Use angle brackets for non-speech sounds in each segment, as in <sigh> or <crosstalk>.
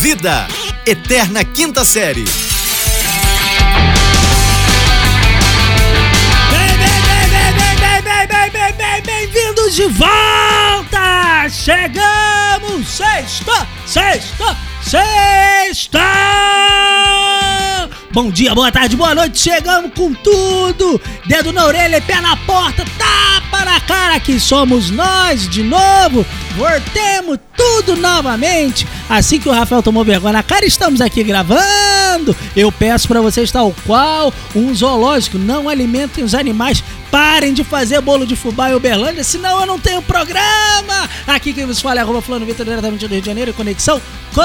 Vida, Eterna Quinta Série. Bem, vindos de volta! Chegamos! Sexta, sexta, sexta! Bom dia, boa tarde, boa noite, chegamos com tudo! Dedo na orelha pé na porta, tapa na cara que somos nós de novo! Voltemos tudo novamente! Assim que o Rafael tomou vergonha na cara, estamos aqui gravando! Eu peço pra vocês, tal qual um zoológico, não alimentem os animais, parem de fazer bolo de fubá em Uberlândia, senão eu não tenho programa! Aqui quem vos fala é arroba Fulano Vitor, diretamente do Rio de Janeiro, conexão com...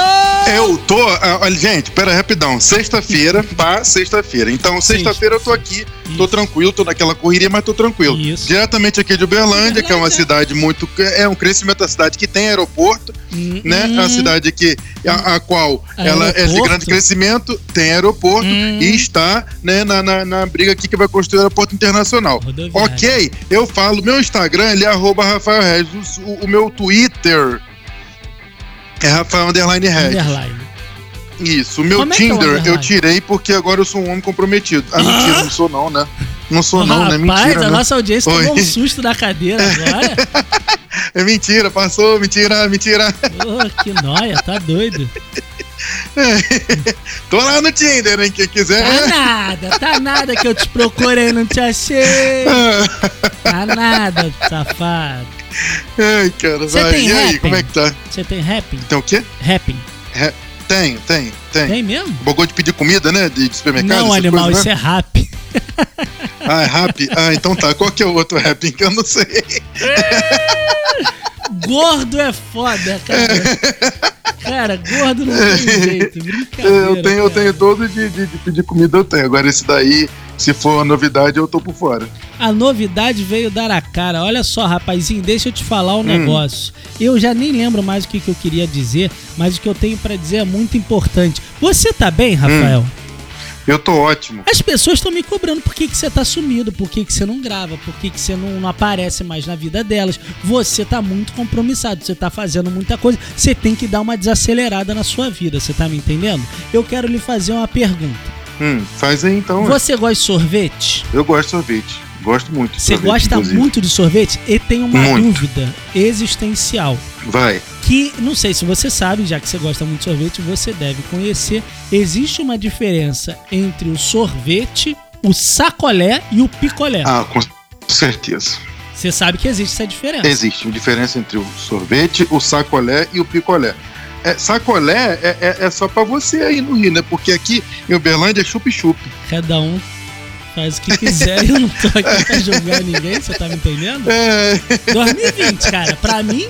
Eu tô. ah, Olha, gente, pera rapidão. Sexta-feira, pá, sexta-feira. Então, sexta-feira eu tô aqui, tô Isso. tranquilo, tô naquela correria, mas tô tranquilo. Isso. Diretamente aqui de Uberlândia, que é uma cidade muito. É um crescimento da cidade que tem aeroporto, Hum, né? É uma cidade que, a, a qual ela é de Aeroporto? grande crescimento, tem aeroporto Hum. e está né, na, na, na briga aqui que vai construir o aeroporto internacional. Rodoviária. Ok, eu falo, meu Instagram ele é arroba Rafael Regis, o, o meu Twitter é Rafael Underline Regis. Underline. Isso, o meu Como é é Tinder eu underline? tirei porque agora eu sou um homem comprometido. Ah, mentira, não sou não, né? Não sou não, né? Rapaz, Mentira, a né? nossa audiência Oi. tomou um susto da cadeira agora. <laughs> É mentira, passou, mentira, mentira. Ô, que nóia, tá doido. <laughs> <laughs> Tô lá no Tinder, hein? Quem quiser. Tá nada, tá nada que eu te procurei, não te achei. <laughs> Tá nada, safado. Ai, cara, vai. tem E aí, como é que tá? Você tem rapping? Tem o quê? Rapping. Tem, tem, tem. Tem mesmo? Bogou de pedir comida, né? De, de supermercado? Não, animal, coisas, isso né? é rap. Ah, é rap? Ah, então tá. Qual que é o outro rapping que eu não sei? <laughs> Gordo é foda, cara. Cara, gordo não tem jeito. Brincadeira. eu tenho, eu tenho todo de, de, de pedir comida, eu tenho. Agora esse daí, se for uma novidade, eu tô por fora. A novidade veio dar a cara. Olha só, rapazinho, deixa eu te falar um Hum. negócio. Eu já nem lembro mais o que, que eu queria dizer, mas o que eu tenho pra dizer é muito importante. Você tá bem, Rafael? Hum. Eu tô ótimo. As pessoas estão me cobrando por que, que você tá sumido, por que, que você não grava, por que, que você não, não aparece mais na vida delas. Você tá muito compromissado, você tá fazendo muita coisa. Você tem que dar uma desacelerada na sua vida, você tá me entendendo? Eu quero lhe fazer uma pergunta. Hum, faz aí então. Você gosta de sorvete? Eu gosto de sorvete. Gosto muito de Você sorvete, gosta inclusive. muito de sorvete? E tem uma Muito. dúvida existencial. Vai. Que não sei se você sabe, já que você gosta muito de sorvete, você deve conhecer. Existe uma diferença entre o sorvete, o sacolé e o picolé. Ah, com certeza. Você sabe que existe essa diferença. Existe uma diferença entre o sorvete, o sacolé e o picolé. É, sacolé é, é, é só pra você aí no Rio, né? Porque aqui em Uberlândia é chup-chup. Cada um faz o que quiser e eu não tô aqui pra <laughs> julgar ninguém, você tá me entendendo? É, 2020, cara, pra mim,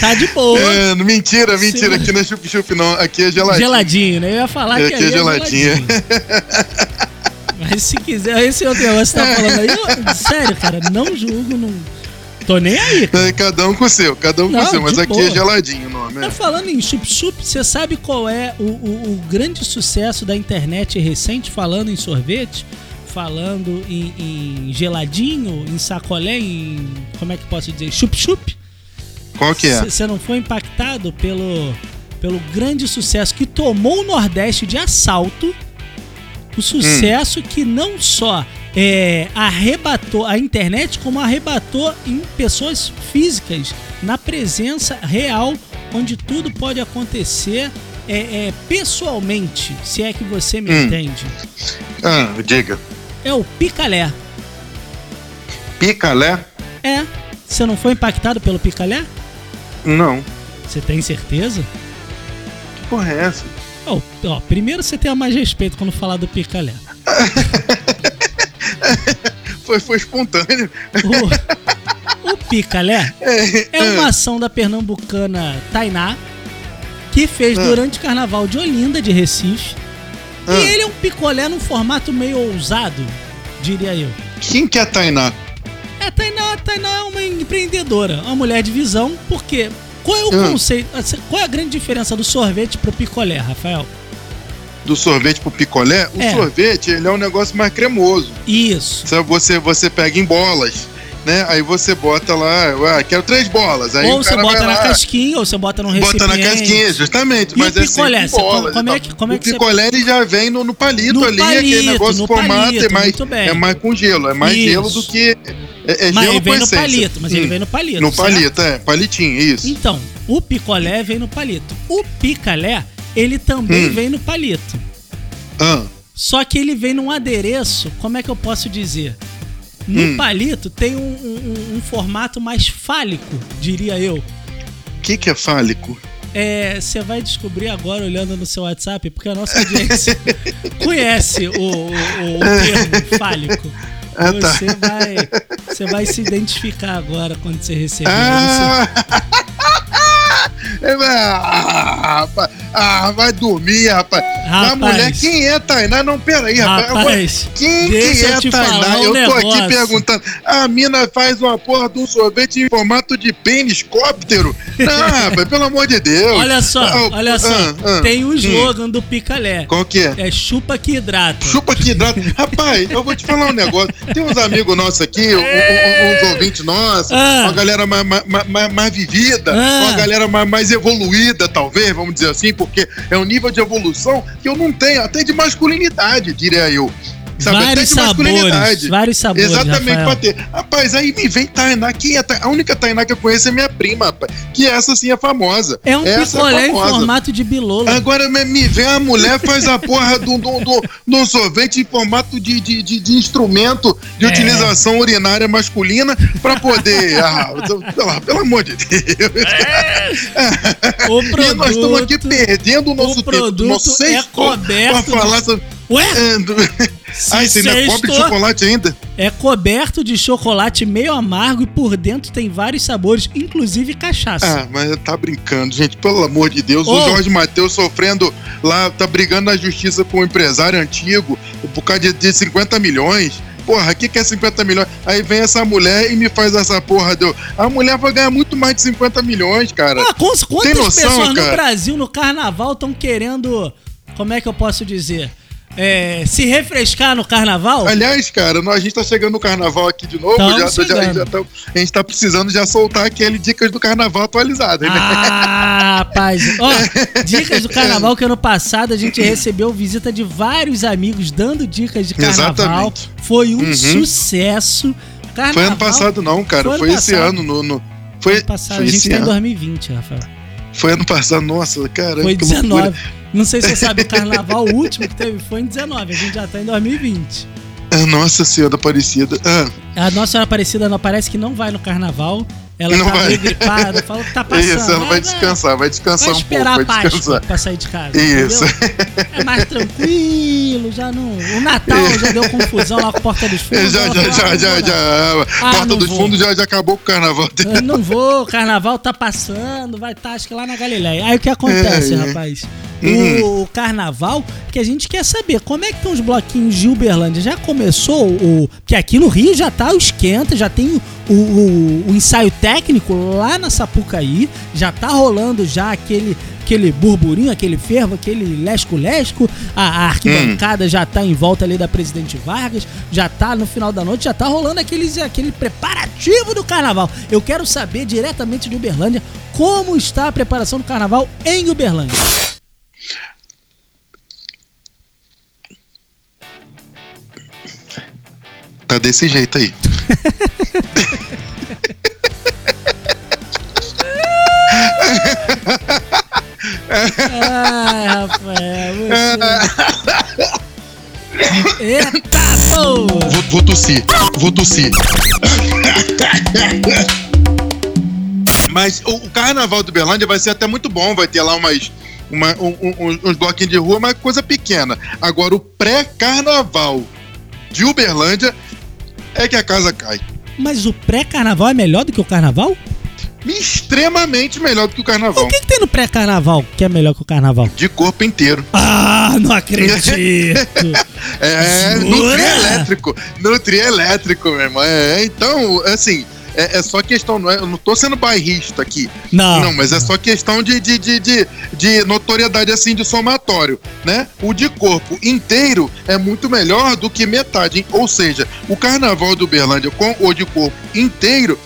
tá de boa. é, mentira, mentira. Aqui não é chup-chup, não. Aqui é geladinho. Geladinho, né? Eu ia falar que Aqui é aí geladinho. Mas se quiser, esse outro negócio que você tá falando aí, eu- sério, cara, não julgo, não. Tô nem aí. É, cada um com o seu, cada um com Não, o seu. Mas aqui boa. é geladinho o nome. Tá É. falando em chup-chup, você sabe qual é o, o- o grande sucesso da internet recente falando em sorvete? Falando em, em geladinho, em sacolé, em. Como é que posso dizer? Chup-chup? Qual que é? Você não foi impactado pelo, pelo grande sucesso que tomou o Nordeste de assalto? O sucesso que não só é, arrebatou a internet, como arrebatou em pessoas físicas, na presença real, onde tudo pode acontecer é, é, pessoalmente, se é que você me Hum. entende. Ah, diga. É o picalé. Picalé? É. Você não foi impactado pelo picalé? Não. Você tem certeza? Que porra é essa? Ó, ó, primeiro você tenha mais respeito quando falar do picalé. <laughs> Foi, foi espontâneo. O, o picalé é uma ação da pernambucana Tainá que fez Ah. durante o carnaval de Olinda, de Recife. Ah. E ele é um picolé num formato meio ousado, diria eu. Quem que é a Tainá? É, Tainá, a Tainá é uma empreendedora, uma mulher de visão, porque qual é o Ah. conceito, assim, qual é a grande diferença do sorvete pro picolé, Rafael? Do sorvete pro picolé? O É. sorvete, ele é um negócio mais cremoso. Isso. Você, você pega em bolas. Né? Aí você bota lá, ah, quero três bolas. Aí ou você bota na lá, casquinha, ou você bota num recipiente. Bota na casquinha, justamente. E mas o é picolé? Você- bolas como é que- como é que o você- picolé ele já vem no, no palito No ali, palito, aquele negócio formato, palito, é mais, é mais com gelo, é mais Isso. gelo do que. É, é Mas gelo ele vem com no palito, mas ele Hum. vem no palito. No certo? palito, é, palitinho, isso. Então, o picolé vem no palito. O picalé, ele também Hum. vem no palito. Ah, Só que ele vem num adereço, como é que eu posso dizer? No Hum. palito tem um, um- um formato mais fálico, diria eu. o que, que é fálico? É, Você vai descobrir agora olhando no seu WhatsApp, porque a nossa audiência <laughs> conhece o, o- o termo fálico. Ah, tá. Você vai, você vai se identificar agora quando você receber. Ah! <laughs> É, Ah, ah, vai dormir, rapaz. Rapaz. A mulher, quem é Tainá? Não, peraí, rapaz. Rapaz, quem que eu é Tainá? um eu tô negócio. aqui perguntando. A mina faz uma porra de um sorvete em formato de pênis cóptero. <laughs> Não, rapaz, pelo amor de Deus. Olha só, Ah, olha só. ah, ah. Tem o Hum. slogan do picalé. Qual que é? É chupa que hidrata. Chupa que hidrata. <laughs> Rapaz, eu vou te falar um negócio. Tem uns amigos nossos aqui, um- um- um- uns ouvintes nossos, Ah. uma galera mais, mais, mais- mais vivida, Ah. uma galera mais, mais evoluída, talvez, vamos dizer assim, porque é um nível de evolução que eu não tenho, até de masculinidade, diria eu. Sabe? vários de sabores, masculinidade. vários sabores, Exatamente, Rafael. pra ter. Rapaz, aí me vem Tainá. Quem é A única Tainá que eu conheço é minha prima, rapaz. Que essa sim é famosa. É um essa picolé em famosa. formato de bilola. Agora me, vem a mulher, faz a porra do, do, do, do sorvete em formato de, de, de, de instrumento de É. utilização urinária masculina pra poder. <laughs> Ah, pelo, pelo amor de Deus. <laughs> O e nós estamos aqui produto, perdendo o nosso o produto nosso é coberto pra falar sobre. Ué? Ah, esse ainda é cobre de chocolate ainda? é coberto de chocolate meio amargo e por dentro tem vários sabores, inclusive cachaça. Ah, mas tá brincando, gente, pelo amor de Deus. Ô. O Jorge Matheus sofrendo lá, tá brigando na justiça com um empresário antigo por causa de, de 50 milhões. Porra, o que, que é 50 milhões? Aí vem essa mulher e me faz essa porra. Deu. A mulher vai ganhar muito mais de 50 milhões, cara. Ah, quantas Tem noção, pessoas no cara? Brasil, no carnaval, estão querendo. Como é que eu posso dizer? É, se refrescar no carnaval? Aliás, cara, nós- a gente tá chegando no carnaval aqui de novo. Já, já- já tá- a gente tá precisando já soltar aquele dicas do carnaval atualizadas, né? Ah, rapaz. Ó, <laughs> dicas do carnaval que ano passado a gente recebeu visita de vários amigos dando dicas de carnaval. Exatamente. Foi um Uhum. sucesso. Carnaval, Foi ano passado, não, cara. Foi Foi, esse ano. No, no- foi, Ano passado, foi a gente esse tá em ano. 2020, Rafael. Foi ano passado, nossa, caramba. Foi que loucura. 19. Não sei se você sabe, o carnaval último que teve foi em 19. A gente já tá em 2020. Ah, Nossa Senhora Aparecida. Ah, A Nossa Senhora Aparecida não parece que não vai no carnaval. Ela Não tá vai. meio gripada, fala que tá <laughs> é passando. isso, ela vai descansar, vai descansar Vai um esperar pouco, a vai Páscoa descansar. pra sair de casa. Isso. entendeu? É mais tranquilo, já não. O Natal <laughs> já deu confusão lá com a Porta dos Fundos. já, já, falou, já, ah, já, já. Ah, Porta dos vou. Fundos já, já acabou com o carnaval. não. <laughs> Eu não vou, o carnaval tá passando, vai estar, acho que lá na Galileia. Aí o que acontece, É, é. Uhum. O, carnaval, que a gente quer saber, como é que estão os bloquinhos de Uberlândia? Já começou o. Que aqui no Rio já tá o esquenta, já tem o, o- o ensaio técnico lá na Sapucaí, já tá rolando já aquele. Aquele burburinho, aquele fervo, aquele lesco-lesco, a, a arquibancada já tá em volta ali da Presidente Vargas, já tá no final da noite, já tá rolando aqueles, aquele preparativo do carnaval. Eu quero saber diretamente de Uberlândia como está a preparação do carnaval em Uberlândia. Tá desse jeito aí. Ai, Rafael, você... Eita, pô! Vou, vou tossir, vou tossir. Mas o, o carnaval do Berlândia vai ser até muito bom, vai ter lá umas, uma- um- um- uns bloquinhos de rua, mas coisa pequena. Agora, o pré-carnaval de Uberlândia é que a casa cai. Mas o pré-carnaval é melhor do que o carnaval? Extremamente melhor do que o carnaval. O que, que tem no pré-carnaval que é melhor que o carnaval? De corpo inteiro. Ah, não acredito! <laughs> É, Jura? no. No trio elétrico, meu irmão. É, então, assim, é, é só questão, não é, eu não tô sendo bairrista aqui. Não. Não, mas é só questão de, de, de, de, de notoriedade, assim, de somatório, né? O de corpo inteiro é muito melhor do que metade. hein? Ou seja, o carnaval do Uberlândia com o de corpo inteiro,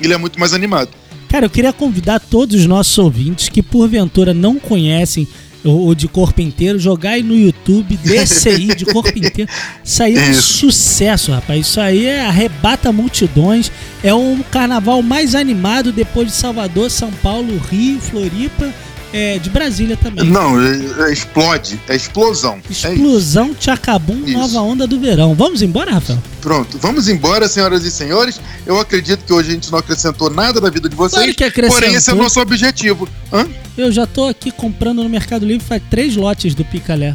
ele é muito mais animado. Cara, eu queria convidar todos os nossos ouvintes que porventura não conhecem o, o de corpo inteiro, jogar aí no YouTube DCI de corpo inteiro. Isso aí é um sucesso, rapaz. Isso aí é arrebata multidões. É o carnaval mais animado depois de Salvador, São Paulo, Rio, Floripa, é, de Brasília também. Não, é- é explode, é explosão. É. Explosão Tchacabum, Isso. nova onda do verão. Vamos embora, Rafael? Pronto, vamos embora, senhoras e senhores. Eu acredito que hoje a gente não acrescentou nada na vida de vocês. Claro que acrescentou. Porém, esse é o nosso objetivo. Hã? Eu já tô aqui comprando no Mercado Livre faz três lotes do Picalé.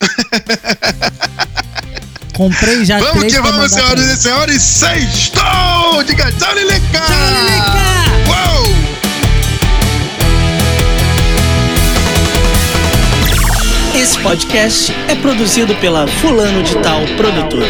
<laughs> Comprei já vamos três que vamos, mandar pra senhoras e senhores. Sextou! Diga tchau, Lilica! Tchau, Lilica! Uou! Esse podcast é produzido pela Fulano de Tal Produtora.